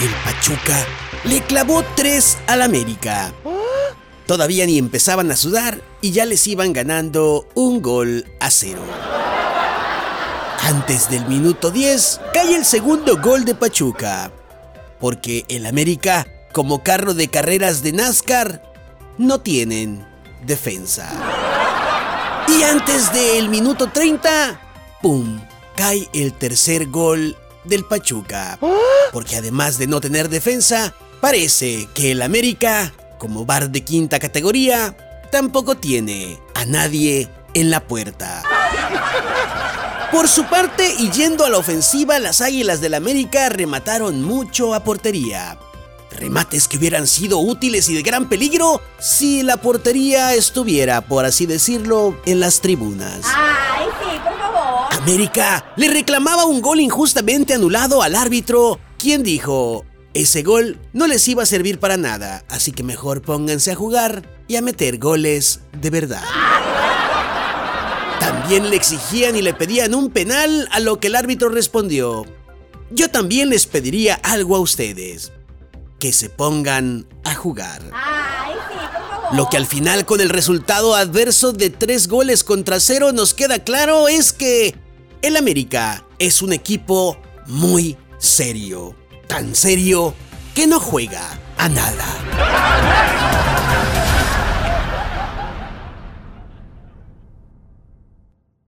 el Pachuca le clavó 3 al América. Todavía ni empezaban a sudar y ya les iban ganando un gol a cero. Antes del minuto 10 cae el segundo gol de Pachuca, porque el América, como carro de carreras de NASCAR, no tienen defensa. Y antes del minuto 30, ¡pum! cae el tercer gol del Pachuca. Porque además de no tener defensa, parece que el América, como bar de quinta categoría, tampoco tiene a nadie en la puerta. Por su parte, y yendo a la ofensiva, las Águilas del América remataron mucho a portería. Remates que hubieran sido útiles y de gran peligro si la portería estuviera, por así decirlo, en las tribunas. Ay. América le reclamaba un gol injustamente anulado al árbitro, quien dijo, ese gol no les iba a servir para nada, así que mejor pónganse a jugar y a meter goles de verdad. También le exigían y le pedían un penal, a lo que el árbitro respondió, yo también les pediría algo a ustedes, que se pongan a jugar. Lo que al final con el resultado adverso de tres goles contra cero nos queda claro es que el América es un equipo muy serio. Tan serio que no juega a nada.